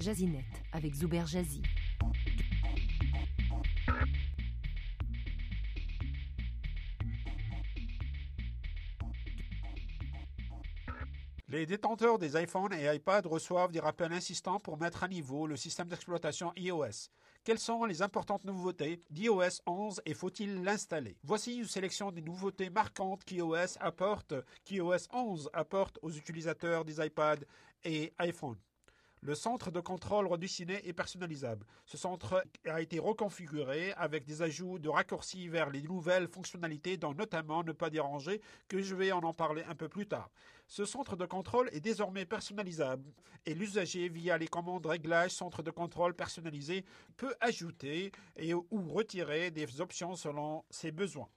Jazinet avec Zuber Jazzy. Les détenteurs des iPhones et iPads reçoivent des rappels insistants pour mettre à niveau le système d'exploitation iOS. Quelles sont les importantes nouveautés d'iOS 11 et faut-il l'installer? Voici une sélection des nouveautés marquantes qu'iOS apporte, qu'iOS 11 apporte aux utilisateurs des iPads et iPhones. Le centre de contrôle redessiné est personnalisable. Ce centre a été reconfiguré avec des ajouts de raccourcis vers les nouvelles fonctionnalités, dont notamment ne pas déranger, que je vais en parler un peu plus tard. Ce centre de contrôle est désormais personnalisable et l'usager, via les commandes réglages centre de contrôle personnalisé, peut ajouter et ou retirer des options selon ses besoins.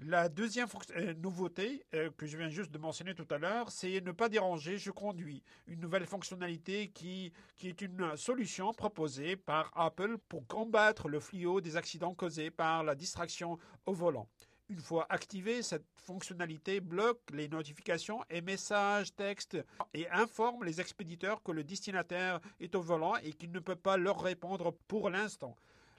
La deuxième euh, nouveauté euh, que je viens juste de mentionner tout à l'heure, c'est ne pas déranger, je conduis. Une nouvelle fonctionnalité qui, qui est une solution proposée par Apple pour combattre le fléau des accidents causés par la distraction au volant. Une fois activée, cette fonctionnalité bloque les notifications et messages textes et informe les expéditeurs que le destinataire est au volant et qu'il ne peut pas leur répondre pour l'instant.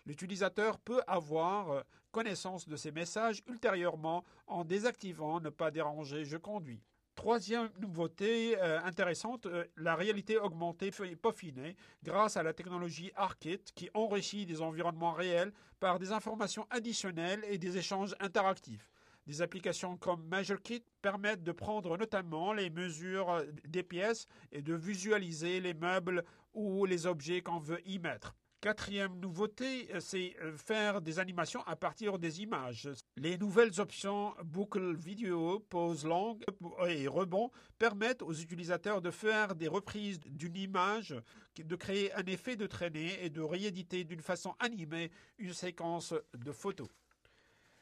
L'utilisateur peut avoir euh, connaissance de ces messages ultérieurement en désactivant Ne pas déranger, je conduis. Troisième nouveauté euh, intéressante, euh, la réalité augmentée peaufinée grâce à la technologie ARKit qui enrichit des environnements réels par des informations additionnelles et des échanges interactifs. Des applications comme MeasureKit permettent de prendre notamment les mesures des pièces et de visualiser les meubles ou les objets qu'on veut y mettre. Quatrième nouveauté, c'est faire des animations à partir des images. Les nouvelles options boucle vidéo, pause longue et rebond permettent aux utilisateurs de faire des reprises d'une image, de créer un effet de traînée et de rééditer d'une façon animée une séquence de photos.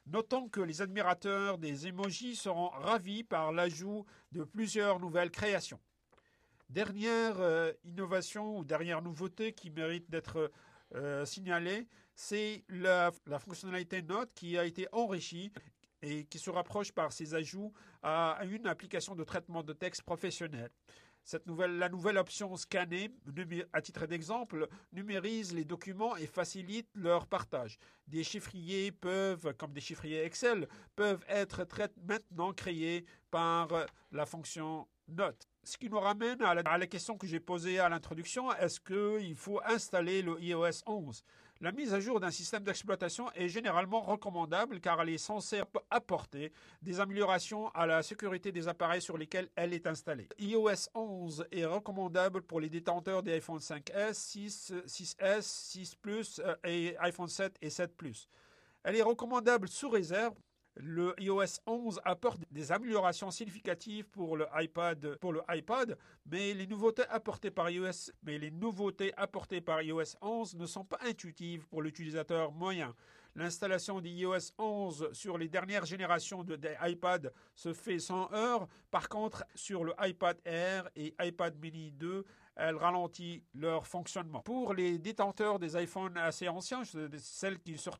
Notons que les admirateurs des emojis seront ravis par l'ajout de plusieurs nouvelles créations. Dernière euh, innovation ou dernière nouveauté qui mérite d'être euh, signalée, c'est la, fonctionnalité Note qui a été enrichie et qui se rapproche par ses ajouts à une application de traitement de texte professionnel. Cette nouvelle, la nouvelle option scanner, à titre d'exemple, numérise les documents et facilite leur partage. Des chiffriers peuvent, comme des chiffriers Excel, peuvent être maintenant créés par la fonction Note. Ce qui nous ramène à la, question que j'ai posée à l'introduction, est-ce qu'il faut installer le iOS 11 La mise à jour d'un système d'exploitation est généralement recommandable car elle est censée apporter des améliorations à la sécurité des appareils sur lesquels elle est installée. iOS 11 est recommandable pour les détenteurs des iPhone 5S, 6, 6S, 6 Plus et iPhone 7 et 7 Plus. Elle est recommandable sous réserve le iOS 11 apporte des améliorations significatives pour le iPad, pour mais les nouveautés apportées par iOS, mais les nouveautés apportées par iOS 11 ne sont pas intuitives pour l'utilisateur moyen. L'installation d'iOS 11 sur les dernières générations de, se fait sans heure. Par contre, sur le iPad Air et iPad Mini 2, elle ralentit leur fonctionnement. Pour les détenteurs des iPhones assez anciens, celles qui sont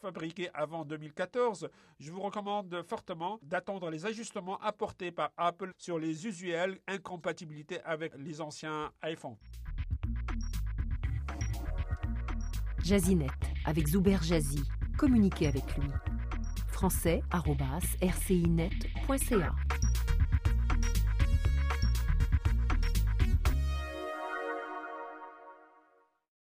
fabriquées avant 2014, je vous recommande fortement d'attendre les ajustements apportés par Apple sur les usuelles incompatibilités avec les anciens iPhones. Jazinet avec Zuber Jazzy. Communiquez avec lui. français.rcinet.ca